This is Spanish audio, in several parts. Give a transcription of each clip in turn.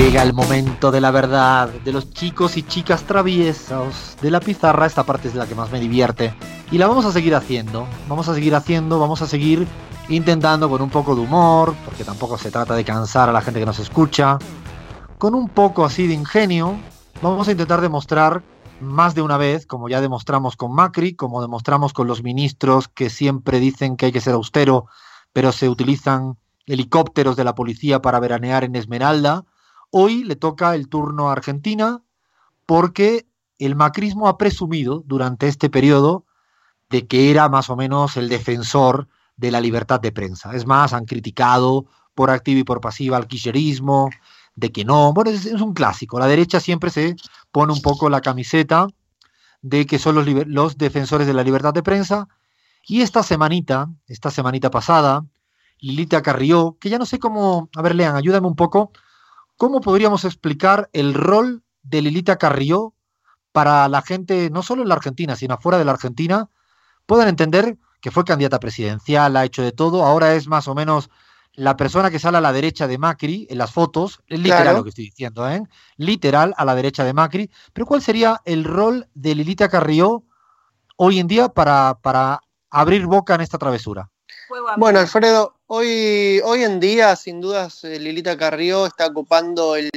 Llega el momento de la verdad, de los chicos y chicas traviesos, de la pizarra, esta parte es la que más me divierte. Y la vamos a seguir haciendo, vamos a seguir haciendo, vamos a seguir intentando con un poco de humor, porque tampoco se trata de cansar a la gente que nos escucha, con un poco así de ingenio, vamos a intentar demostrar más de una vez, como ya demostramos con Macri, como demostramos con los ministros que siempre dicen que hay que ser austero, pero se utilizan helicópteros de la policía para veranear en Esmeralda, Hoy le toca el turno a Argentina porque el macrismo ha presumido durante este periodo de que era más o menos el defensor de la libertad de prensa. Es más, han criticado por activa y por pasiva al de que no. Bueno, es, un clásico. La derecha siempre se pone un poco la camiseta de que son los, los defensores de la libertad de prensa. Y esta semanita, esta semanita pasada, Lilita Carrió, que ya no sé cómo, a ver, lean, ayúdame un poco, ¿Cómo podríamos explicar el rol de Lilita Carrió para la gente, no solo en la Argentina, sino afuera de la Argentina, puedan entender que fue candidata presidencial, ha hecho de todo, ahora es más o menos la persona que sale a la derecha de Macri en las fotos, es literal lo que estoy diciendo, ¿eh? literal a la derecha de Macri, pero ¿cuál sería el rol de Lilita Carrió hoy en día para, para abrir boca en esta travesura? Bueno, Alfredo, hoy, hoy en día, sin dudas, eh, Lilita Carrió está ocupando el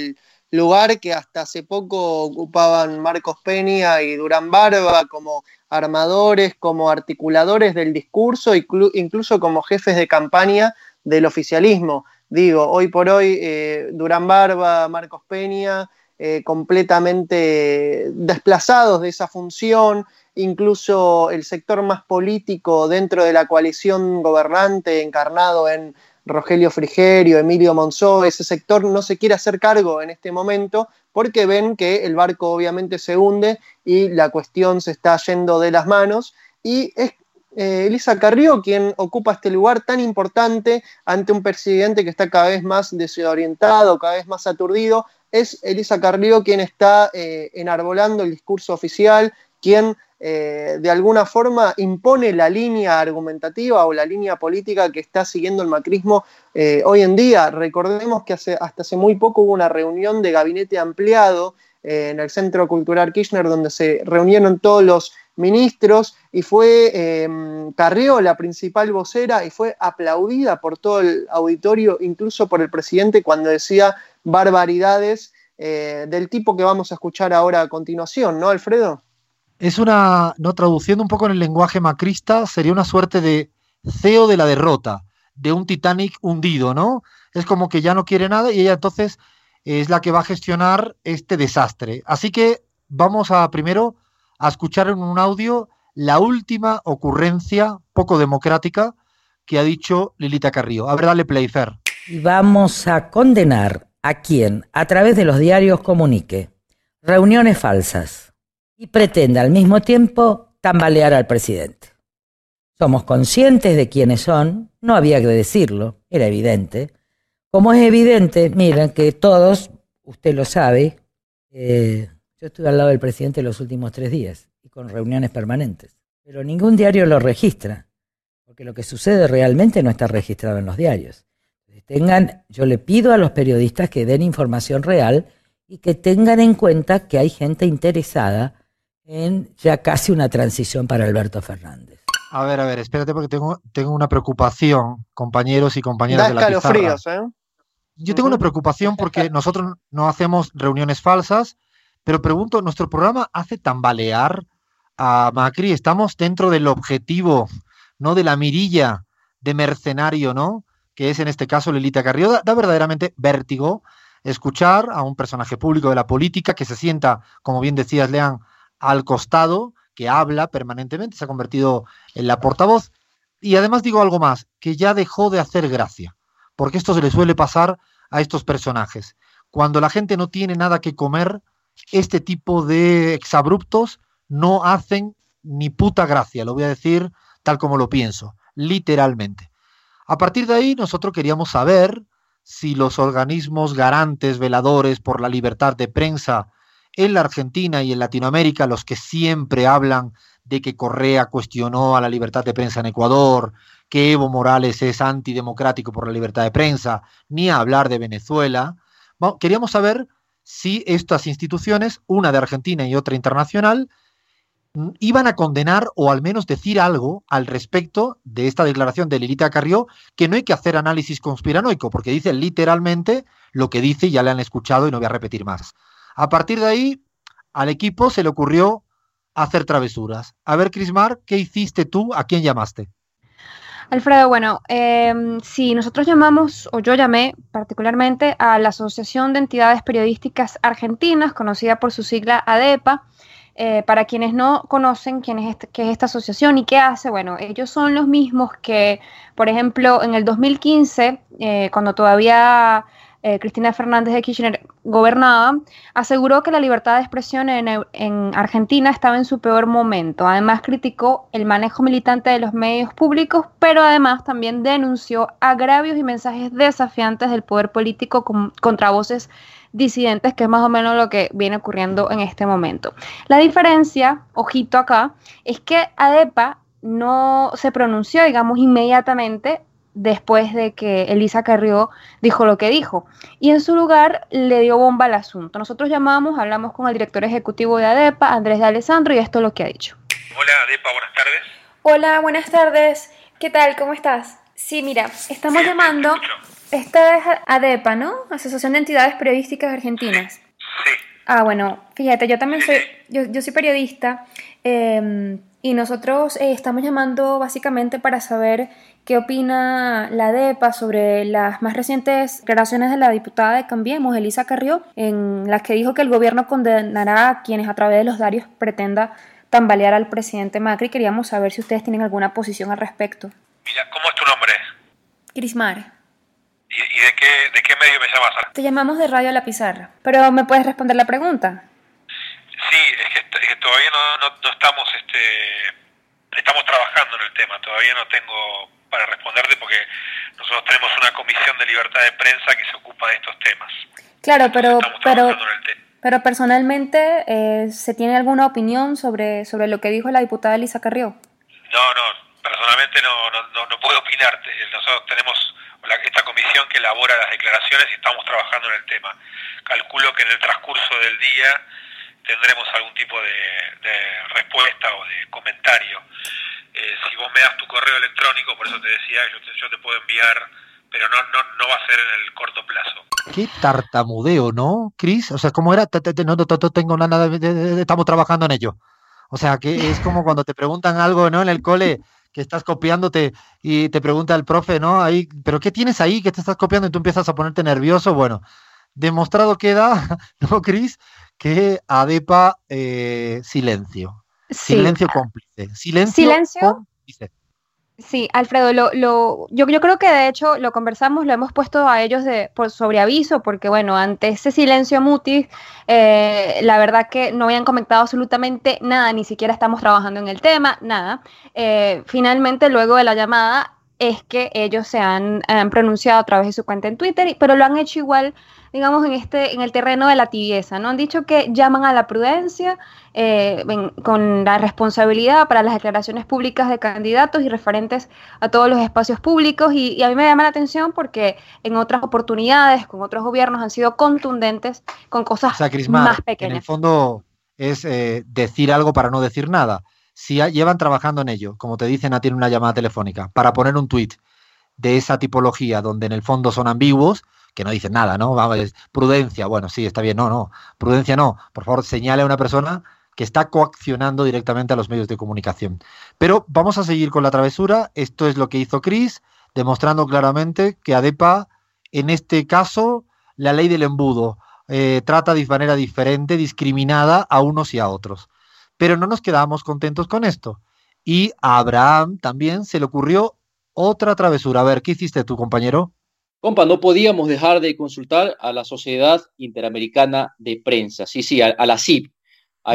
lugar que hasta hace poco ocupaban Marcos Peña y Durán Barba como armadores, como articuladores del discurso, incluso como jefes de campaña del oficialismo. Digo, hoy por hoy, eh, Durán Barba, Marcos Peña, eh, completamente desplazados de esa función, incluso el sector más político dentro de la coalición gobernante encarnado en Rogelio Frigerio, Emilio Monzó, ese sector no se quiere hacer cargo en este momento porque ven que el barco obviamente se hunde y la cuestión se está yendo de las manos y es eh, Elisa Carrió quien ocupa este lugar tan importante ante un presidente que está cada vez más desorientado, cada vez más aturdido. Es Elisa Carrió quien está eh, enarbolando el discurso oficial, quien eh, de alguna forma impone la línea argumentativa o la línea política que está siguiendo el macrismo hoy en día. Recordemos que hace, hasta hace muy poco hubo una reunión de gabinete ampliado en el Centro Cultural Kirchner donde se reunieron todos los ministros y fue Carrió la principal vocera y fue aplaudida por todo el auditorio, incluso por el presidente cuando decía barbaridades del tipo que vamos a escuchar ahora a continuación, ¿no, Alfredo? es una, no traduciendo un poco en el lenguaje macrista, sería una suerte de CEO de la derrota, de un Titanic hundido, ¿no? Es como que ya no quiere nada y ella entonces es la que va a gestionar este desastre. Así que vamos a primero a escuchar en un audio la última ocurrencia poco democrática que ha dicho Lilita Carrillo. A ver, dale play, Fer. Y vamos a condenar a quien, a través de los diarios, comunique reuniones falsas, y pretende al mismo tiempo tambalear al presidente. Somos conscientes de quiénes son, no había que decirlo, era evidente. Como es evidente, miren que todos, usted lo sabe, eh, yo estuve al lado del presidente los últimos tres días y con reuniones permanentes, pero ningún diario lo registra, porque lo que sucede realmente no está registrado en los diarios. Tengan, yo le pido a los periodistas que den información real y que tengan en cuenta que hay gente interesada en ya casi una transición para Alberto Fernández. A ver, a ver, espérate porque tengo, tengo una preocupación, compañeros y compañeras de la pizarra. ¿eh? Yo tengo una preocupación porque nosotros no hacemos reuniones falsas, pero pregunto, ¿nuestro programa hace tambalear a Macri? ¿Estamos dentro del objetivo, no de la mirilla de mercenario, ¿no? Que es en este caso Lilita Carrió. Da, da verdaderamente vértigo escuchar a un personaje público de la política que se sienta, como bien decías, Lean, al costado, que habla permanentemente, se ha convertido en la portavoz. Y además digo algo más, que ya dejó de hacer gracia, porque esto se le suele pasar a estos personajes. Cuando la gente no tiene nada que comer, este tipo de exabruptos no hacen ni puta gracia, lo voy a decir tal como lo pienso, literalmente. A partir de ahí, nosotros queríamos saber si los organismos garantes, veladores por la libertad de prensa en la Argentina y en Latinoamérica, los que siempre hablan de que Correa cuestionó a la libertad de prensa en Ecuador, que Evo Morales es antidemocrático por la libertad de prensa, ni hablar de Venezuela. queríamos saber si estas instituciones, una de Argentina y otra internacional, mm, iban a condenar o al menos decir algo al respecto de esta declaración de Lilita Carrió, que no hay que hacer análisis conspiranoico, porque dice literalmente lo que dice ya le han escuchado y no voy a repetir más. A partir de ahí, al equipo se le ocurrió hacer travesuras. A ver, Crismar, ¿qué hiciste tú? ¿A quién llamaste? Alfredo, bueno, eh, sí, nosotros llamamos, o yo llamé particularmente a la Asociación de Entidades Periodísticas Argentinas, conocida por su sigla ADEPA. Eh, para quienes no conocen quién es este, qué es esta asociación y qué hace, bueno, ellos son los mismos que, por ejemplo, en el 2015, eh, cuando todavía eh, Cristina Fernández de Kirchner gobernaba, aseguró que la libertad de expresión en, Argentina estaba en su peor momento. Además criticó el manejo militante de los medios públicos, pero además también denunció agravios y mensajes desafiantes del poder político contra voces disidentes, que es más o menos lo que viene ocurriendo en este momento. La diferencia, ojito acá, es que ADEPA no se pronunció, digamos, inmediatamente después de que Elisa Carrió dijo lo que dijo. Y en su lugar le dio bomba al asunto. Nosotros llamamos, hablamos con el director ejecutivo de ADEPA, Andrés de Alessandro, y esto es lo que ha dicho. Hola ADEPA, buenas tardes. Hola, buenas tardes. ¿Qué tal? ¿Cómo estás? Sí, mira, estamos llamando... Esta es ADEPA, ¿no? Asociación de Entidades Periodísticas Argentinas. Sí. Ah, bueno, fíjate, yo también soy, yo, yo soy periodista eh, y nosotros eh, estamos llamando básicamente para saber ¿Qué opina la DEPA sobre las más recientes declaraciones de la diputada de Cambiemos, Elisa Carrió, en las que dijo que el gobierno condenará a quienes a través de los diarios pretenda tambalear al presidente Macri? Queríamos saber si ustedes tienen alguna posición al respecto. Mira, ¿cómo es tu nombre? Crismar. ¿Y, de, qué, medio me llamas? Te llamamos de Radio La Pizarra, pero ¿me puedes responder la pregunta? Sí, es que, todavía no, estamos, este, estamos trabajando en el tema, todavía no tengo para responderte porque nosotros tenemos una comisión de libertad de prensa que se ocupa de estos temas. Claro, pero, pero, pero personalmente, eh, ¿se tiene alguna opinión sobre, sobre lo que dijo la diputada Elisa Carrió? No, no, personalmente no, no, no, puedo opinarte. Nosotros tenemos esta comisión que elabora las declaraciones y estamos trabajando en el tema. Calculo que en el transcurso del día tendremos algún tipo de, de respuesta o de comentario. Eh, si vos me das tu correo electrónico, por eso te decía, yo te, yo te puedo enviar, pero no, no, no va a ser en el corto plazo. Qué tartamudeo, ¿no, Cris? O sea, ¿cómo era? No, tengo nada, estamos trabajando en ello. O sea, que es como cuando te preguntan algo, ¿no? En el cole, que estás copiándote y te pregunta el profe, ¿no? Ahí, ¿pero qué tienes ahí que te estás copiando y tú empiezas a ponerte nervioso? Bueno, demostrado queda, ¿no, Cris? Que ADEPA, eh, silencio. Silencio cómplice. Silencio, Sí, Alfredo, lo, lo, yo, yo creo que de hecho lo conversamos, lo hemos puesto a ellos de, por sobre aviso, porque bueno, ante ese silencio mutis, eh, la verdad que no habían comentado absolutamente nada, ni siquiera estamos trabajando en el tema, nada. Eh, finalmente, luego de la llamada, es que ellos se han, han, pronunciado a través de su cuenta en Twitter, pero lo han hecho igual digamos, en, este, en el terreno de la tibieza, ¿no? Han dicho que llaman a la prudencia eh, con la responsabilidad para las declaraciones públicas de candidatos y referentes a todos los espacios públicos y, a mí me llama la atención porque en otras oportunidades, con otros gobiernos, han sido contundentes con cosas más pequeñas. En el fondo es eh, decir algo para no decir nada. Si llevan trabajando en ello, como te dicen a ti en una llamada telefónica, para poner un tuit de esa tipología donde en el fondo son ambiguos, que no dicen nada, ¿no? Vamos, prudencia, bueno, sí, está bien, no, no, prudencia no, por favor, señale a una persona que está coaccionando directamente a los medios de comunicación. Pero vamos a seguir con la travesura, esto es lo que hizo Cris, demostrando claramente que ADEPA, en este caso, la ley del embudo, eh, trata de manera diferente, discriminada a unos y a otros. Pero no nos quedamos contentos con esto. Y a Abraham también se le ocurrió otra travesura. A ver, ¿qué hiciste tú, compañero? Compa, no podíamos dejar de consultar a la Sociedad Interamericana de Prensa, sí, sí, a, la CIP.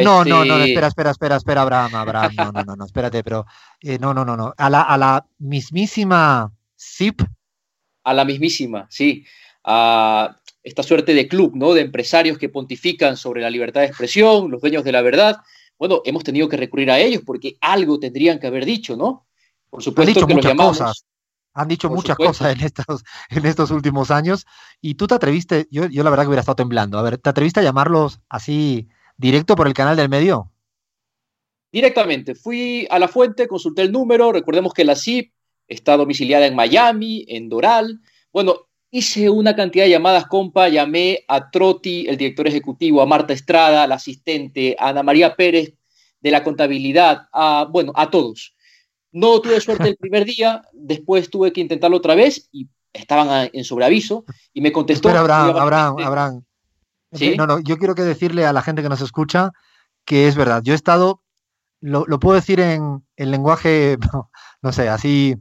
no, no, no, este espera, espera, espera, espera, Abraham, Abraham, no, no, no, no espérate, pero eh, no, no, no, no, a la, a la mismísima CIP. A la mismísima, sí, a esta suerte de club, ¿no? De empresarios que pontifican sobre la libertad de expresión, los dueños de la verdad. Bueno, hemos tenido que recurrir a ellos porque algo tendrían que haber dicho, ¿no? Por supuesto que los llamamos. Cosas Han dicho muchas cosas en estos, en estos últimos años y tú te atreviste, yo, yo la verdad que hubiera estado temblando, a ver, ¿te atreviste a llamarlos así directo por el canal del medio? Directamente, fui a la fuente, consulté el número, recordemos que la CIP está domiciliada en Miami, en Doral. Bueno, hice una cantidad de llamadas, compa, llamé a Trotti, el director ejecutivo, a Marta Estrada, la asistente, a Ana María Pérez de la contabilidad, a, bueno, a todos. No tuve suerte el primer día, después tuve que intentarlo otra vez y estaban en sobreaviso y me contestó. Pero Abraham, Abraham, Abraham. ¿Sí? No, no, yo quiero que decirle a la gente que nos escucha que es verdad. Yo he estado lo, puedo decir en, el lenguaje, no, sé, así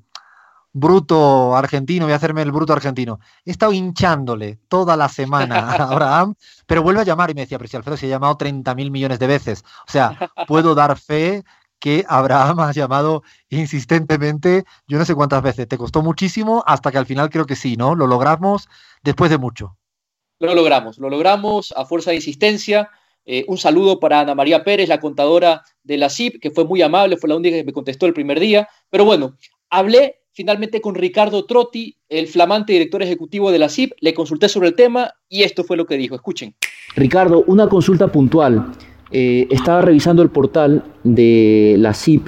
bruto argentino, voy a hacerme el bruto argentino. He estado hinchándole toda la semana a Abraham, pero vuelve a llamar y me decía, pero si Alfredo se ha llamado 30 mil millones de veces. O sea, puedo dar fe que Abraham ha llamado insistentemente, yo no sé cuántas veces, te costó muchísimo hasta que al final creo que sí, ¿no? Lo logramos después de mucho. Lo logramos, lo logramos a fuerza de insistencia, eh, un saludo para Ana María Pérez, la contadora de la CIP, que fue muy amable, fue la única que me contestó el primer día. Pero bueno, hablé finalmente con Ricardo Trotti, el flamante director ejecutivo de la CIP, le consulté sobre el tema y esto fue lo que dijo. Escuchen. Ricardo, una consulta puntual. Eh, estaba revisando el portal de la CIP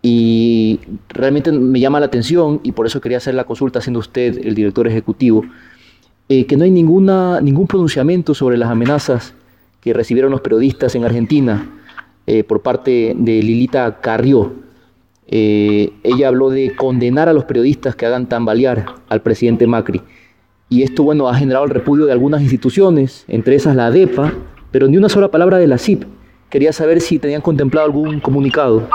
y realmente me llama la atención y por eso quería hacer la consulta siendo usted el director ejecutivo, eh, que no hay ninguna, ningún pronunciamiento sobre las amenazas que recibieron los periodistas en Argentina eh, por parte de Lilita Carrió. Eh, ella habló de condenar a los periodistas que hagan tambalear al presidente Macri. Y esto, bueno, ha generado el repudio de algunas instituciones, entre esas la ADEPA, pero ni una sola palabra de la CIP. Quería saber si tenían contemplado algún comunicado.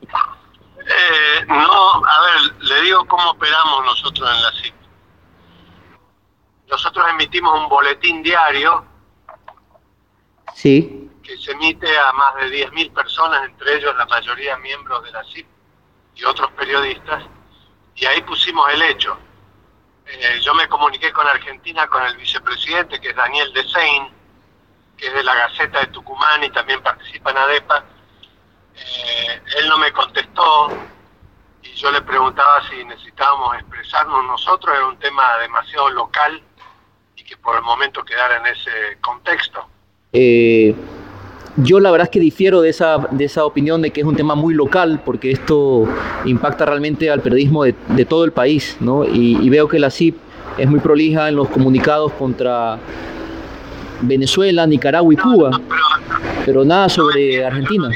Eh, no, a ver, le digo cómo operamos nosotros en la CIP. Nosotros emitimos un boletín diario Sí. Que se emite a más de 10.000 personas, entre ellos la mayoría miembros de la CIP y otros periodistas, y ahí pusimos el hecho. Eh, yo me comuniqué con Argentina, con el vicepresidente, que es Daniel Desein, que es de la Gaceta de Tucumán y también participa en ADEPA. Eh, él no me contestó y yo le preguntaba si necesitábamos expresarnos nosotros, era un tema demasiado local y que por el momento quedara en ese contexto. Eh, yo la verdad es que difiero de esa, de esa opinión de que es un tema muy local, porque esto impacta realmente al periodismo de, todo el país, ¿no? Y, veo que la CIP es muy prolija en los comunicados contra Venezuela, Nicaragua y Cuba, pero nada sobre Argentina.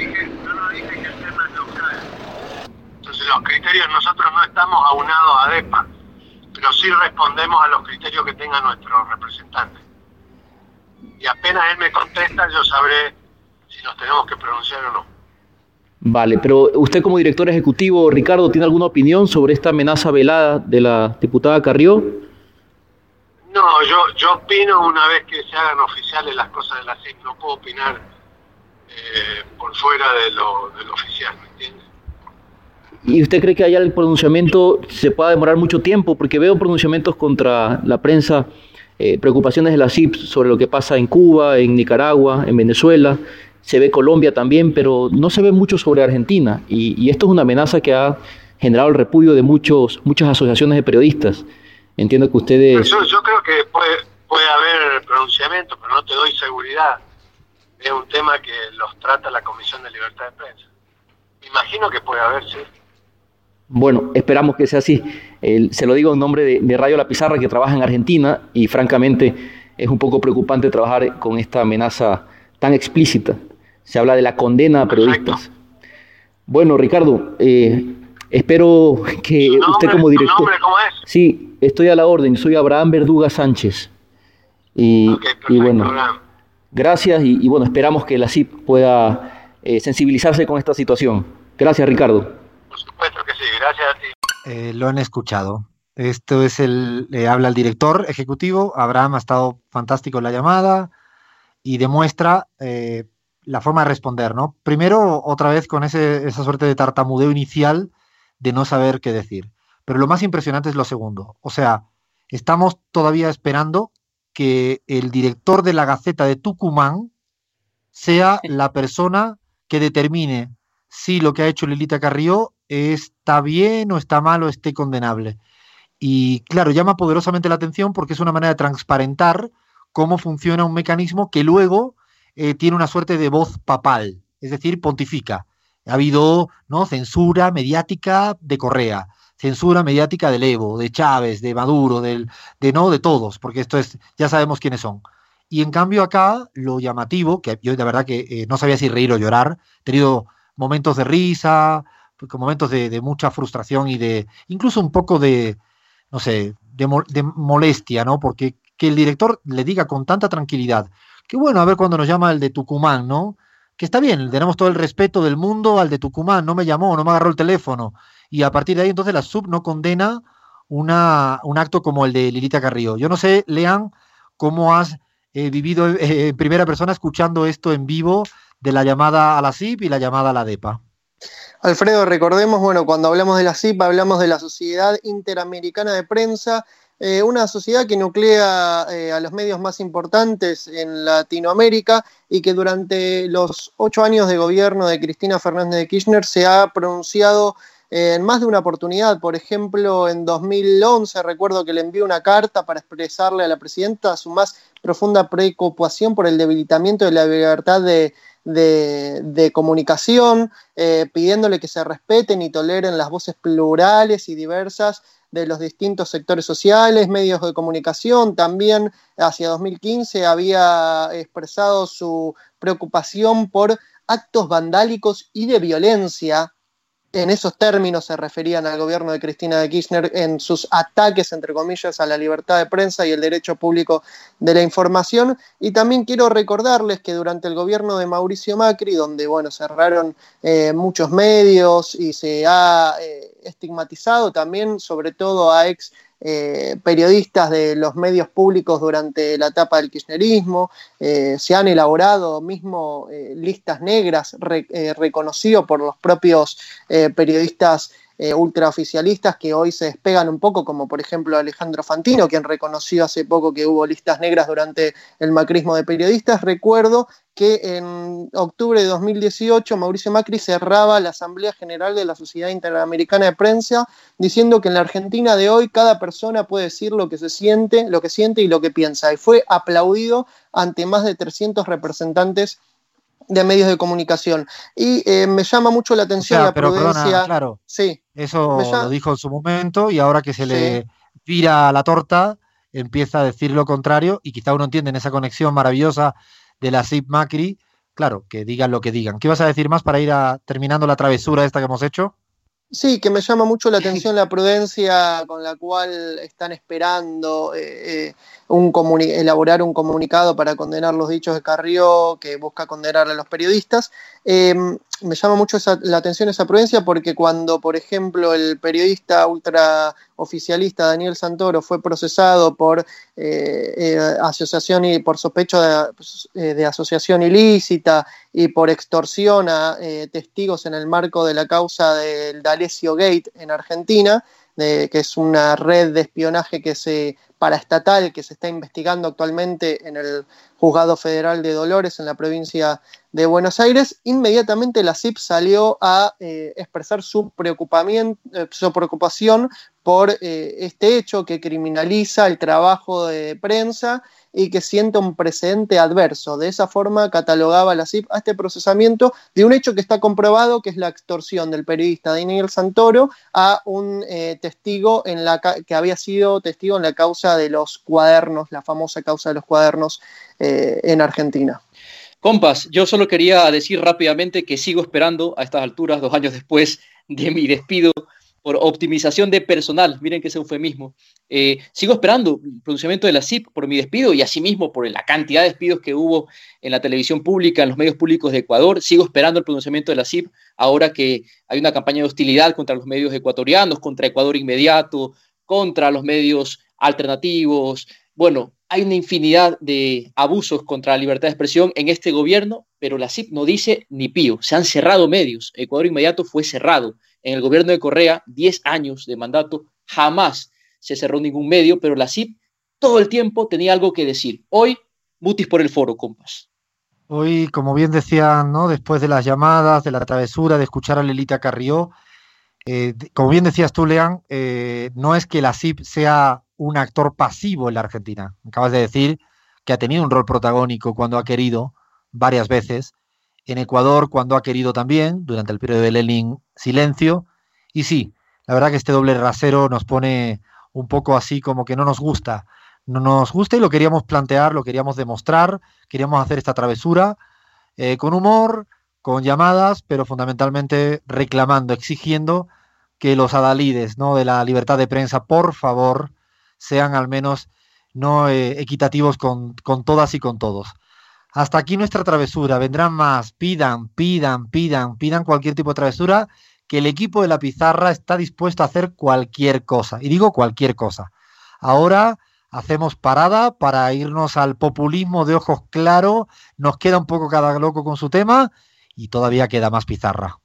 Entonces los criterios, nosotros no estamos aunados a DEPA, pero sí respondemos a los criterios que tengan nuestros representantes y apenas él me contesta yo sabré si nos tenemos que pronunciar o no. Vale, pero usted como director ejecutivo, Ricardo, ¿tiene alguna opinión sobre esta amenaza velada de la diputada Carrió? No, yo, yo opino una vez que se hagan oficiales las cosas de la CIC, no puedo opinar eh, por fuera de lo, de lo oficial, ¿me entiende? ¿Y usted cree que allá el pronunciamiento se pueda demorar mucho tiempo? Porque veo pronunciamientos contra la prensa eh, preocupaciones de la CIP sobre lo que pasa en Cuba, en Nicaragua, en Venezuela, se ve Colombia también, pero no se ve mucho sobre Argentina. Y, esto es una amenaza que ha generado el repudio de muchos, muchas asociaciones de periodistas. Entiendo que ustedes... Yo, yo creo que puede, puede haber pronunciamiento, pero no te doy seguridad. Es un tema que los trata la Comisión de Libertad de Prensa. Me imagino que puede haber, sí. Bueno, esperamos que sea así. se lo digo en nombre de, Radio La Pizarra, que trabaja en Argentina, y francamente es un poco preocupante trabajar con esta amenaza tan explícita. Se habla de la condena a periodistas. Bueno, Ricardo, eh, espero que usted como director... Nombre, ¿cómo es? Sí, estoy a la orden. Soy Abraham Verduga Sánchez. Y, bueno, gracias y, bueno, esperamos que la CIP pueda eh, sensibilizarse con esta situación. Gracias, Ricardo. Por supuesto que sí, gracias a ti. Eh, lo han escuchado. Esto es el, le habla el director ejecutivo. Abraham ha estado fantástico en la llamada y demuestra eh, la forma de responder, ¿no? Primero, otra vez con ese, esa suerte de tartamudeo inicial de no saber qué decir. Pero lo más impresionante es lo segundo. O sea, estamos todavía esperando que el director de la Gaceta de Tucumán sea la persona que determine si lo que ha hecho Lilita Carrió está bien o está mal o esté condenable. Y claro, llama poderosamente la atención porque es una manera de transparentar cómo funciona un mecanismo que luego eh, tiene una suerte de voz papal, es decir, pontifica. Ha habido ¿no? censura mediática de Correa, censura mediática de Evo, de Chávez, de Maduro, del, de no de todos, porque esto es, ya sabemos quiénes son. Y en cambio acá lo llamativo, que yo de verdad que eh, no sabía si reír o llorar, he tenido momentos de risa, momentos de, de mucha frustración y de incluso un poco de, no sé, de, molestia, ¿no? Porque que el director le diga con tanta tranquilidad, que bueno, a ver cuando nos llama el de Tucumán, ¿no? Que está bien, tenemos todo el respeto del mundo al de Tucumán, no me llamó, no me agarró el teléfono. Y a partir de ahí entonces la sub no condena una, un acto como el de Lilita Carrillo. Yo no sé, Lean, cómo has eh, vivido eh, en primera persona escuchando esto en vivo de la llamada a la SIP y la llamada a la DEPA. Alfredo, recordemos, bueno, cuando hablamos de la CIP hablamos de la Sociedad Interamericana de Prensa, eh, una sociedad que nuclea eh, a los medios más importantes en Latinoamérica y que durante los ocho años de gobierno de Cristina Fernández de Kirchner se ha pronunciado eh, en más de una oportunidad. Por ejemplo, en 2011 recuerdo que le envió una carta para expresarle a la presidenta su más profunda preocupación por el debilitamiento de la libertad de de, comunicación, pidiéndole que se respeten y toleren las voces plurales y diversas de los distintos sectores sociales, medios de comunicación. También hacia 2015 había expresado su preocupación por actos vandálicos y de violencia en esos términos se referían al gobierno de Cristina de Kirchner en sus ataques, entre comillas, a la libertad de prensa y el derecho público de la información. Y también quiero recordarles que durante el gobierno de Mauricio Macri, donde bueno, cerraron eh, muchos medios y se ha eh, estigmatizado también, sobre todo a ex eh, periodistas de los medios públicos durante la etapa del kirchnerismo, eh, se han elaborado mismo eh, listas negras reconocidos por los propios periodistas eh, ultraoficialistas que hoy se despegan un poco, como por ejemplo Alejandro Fantino, quien reconoció hace poco que hubo listas negras durante el macrismo de periodistas. Recuerdo que en octubre de 2018 Mauricio Macri cerraba la Asamblea General de la Sociedad Interamericana de Prensa diciendo que en la Argentina de hoy cada persona puede decir lo que se siente, lo que siente y lo que piensa. Y fue aplaudido ante más de 300 representantes de medios de comunicación. Y eh, me llama mucho la atención la prudencia. claro, sí, eso lo dijo en su momento y ahora que se le vira la torta, empieza a decir lo contrario y quizá uno entiende en esa conexión maravillosa de la SIP Macri, claro, que digan lo que digan. ¿Qué vas a decir más para ir a, terminando la travesura esta que hemos hecho? Sí, que me llama mucho la atención la prudencia con la cual están esperando eh, eh, un elaborar un comunicado para condenar los dichos de Carrió, que busca condenar a los periodistas. Em, me llama mucho la atención esa prudencia porque cuando, por ejemplo, el periodista ultraoficialista Daniel Santoro fue procesado por eh, eh, asociación y por sospecho eh, de, asociación ilícita y por extorsión a testigos en el marco de la causa del D'Alessio Gate en Argentina, que es una red de espionaje que se paraestatal que se está investigando actualmente en el Juzgado Federal de Dolores en la provincia de Buenos Aires, inmediatamente la CIP salió a eh, expresar su, eh, su preocupación por eh, este hecho que criminaliza el trabajo de prensa y que sienta un precedente adverso. De esa forma catalogaba la CIP a este procesamiento de un hecho que está comprobado, que es la extorsión del periodista Daniel Santoro a un testigo en la que había sido testigo en la causa de los cuadernos, la famosa causa de los cuadernos en Argentina. Compas, yo solo quería decir rápidamente que sigo esperando a estas alturas, dos años después de mi despido por optimización de personal, miren que es eufemismo, eh, sigo esperando el pronunciamiento de la CIP por mi despido y asimismo por la cantidad de despidos que hubo en la televisión pública, en los medios públicos de Ecuador, sigo esperando el pronunciamiento de la CIP ahora que hay una campaña de hostilidad contra los medios ecuatorianos, contra Ecuador inmediato, contra los medios alternativos, bueno, hay una infinidad de abusos contra la libertad de expresión en este gobierno, pero la CIP no dice ni pío. Se han cerrado medios. Ecuador Inmediato fue cerrado. En el gobierno de Correa, 10 años de mandato, jamás se cerró ningún medio, pero la CIP todo el tiempo tenía algo que decir. Hoy, mutis por el foro, compas. Hoy, como bien decían, ¿no? después de las llamadas, de la travesura, de escuchar a Lelita Carrió, Eh, como bien decías tú, Lean, eh, no es que la CIP sea un actor pasivo en la Argentina. Acabas de decir que ha tenido un rol protagónico cuando ha querido, varias veces. En Ecuador, cuando ha querido también, durante el periodo de Lenin, silencio. Y sí, la verdad que este doble rasero nos pone un poco así como que no nos gusta. No nos gusta y lo queríamos plantear, lo queríamos demostrar, queríamos hacer esta travesura eh, con humor, con llamadas, pero fundamentalmente reclamando, exigiendo que los adalides ¿no? de la libertad de prensa, por favor, sean al menos no eh, equitativos con, con todas y con todos. Hasta aquí nuestra travesura. Vendrán más. Pidan, pidan, pidan, pidan cualquier tipo de travesura, que el equipo de la pizarra está dispuesto a hacer cualquier cosa. Y digo cualquier cosa. Ahora hacemos parada para irnos al populismo de ojos claros. Nos queda un poco cada loco con su tema y todavía queda más pizarra.